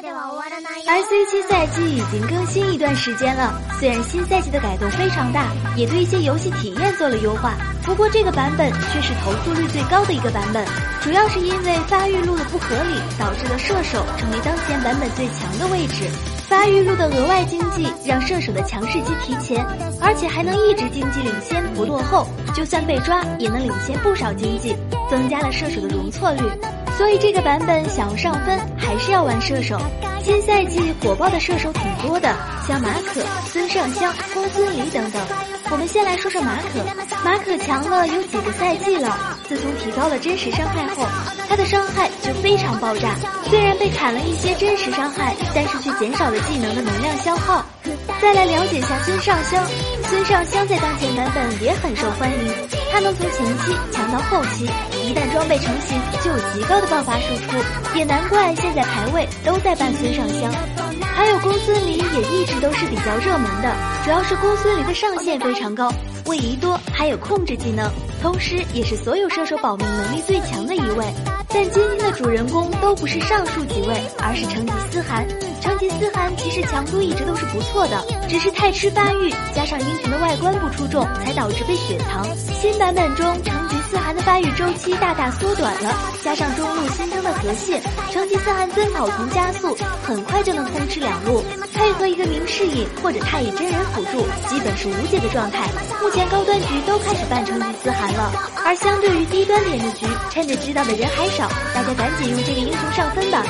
而 C 七赛季已经更新一段时间了，虽然新赛季的改动非常大，也对一些游戏体验做了优化，不过这个版本却是投诉率最高的一个版本，主要是因为发育路的不合理，导致了射手成为当前版本最强的位置。发育路的额外经济让射手的强势期提前，而且还能一直经济领先不落后，就算被抓也能领先不少经济，增加了射手的容错率。所以这个版本想要上分，还是要玩射手。新赛季火爆的射手挺多的，像马可、孙尚香、公孙离等等。我们先来说说马可，马可强了有几个赛季了。自从提高了真实伤害后，他的伤害就非常爆炸。虽然被砍了一些真实伤害，但是却减少了技能的能量消耗。再来了解一下孙尚香，孙尚香在当前版本也很受欢迎，他能从前期强到后期，一旦装备成型就有极高的爆发输出，也难怪现在排位都在办孙尚香。还有公孙离也一直都是比较热门的，主要是公孙离的上限非常高，位移多，还有控制技能，同时也是所有射手保命能力最强的一位。但今天的主人公都不是上述几位，而是成吉思汗。其实强度一直都是不错的，只是太吃发育，加上英雄的外观不出众，才导致被雪藏。新版本中，成吉思汗的发育周期大大缩短了，加上中路新增的河蟹，成吉思汗奔跑同加速，很快就能通吃两路，配合一个明世隐或者太乙真人辅助，基本是无解的状态。目前高端局都开始办成吉思汗了，而相对于低端点的局，趁着知道的人还少。大家赶紧用这个英雄上分吧！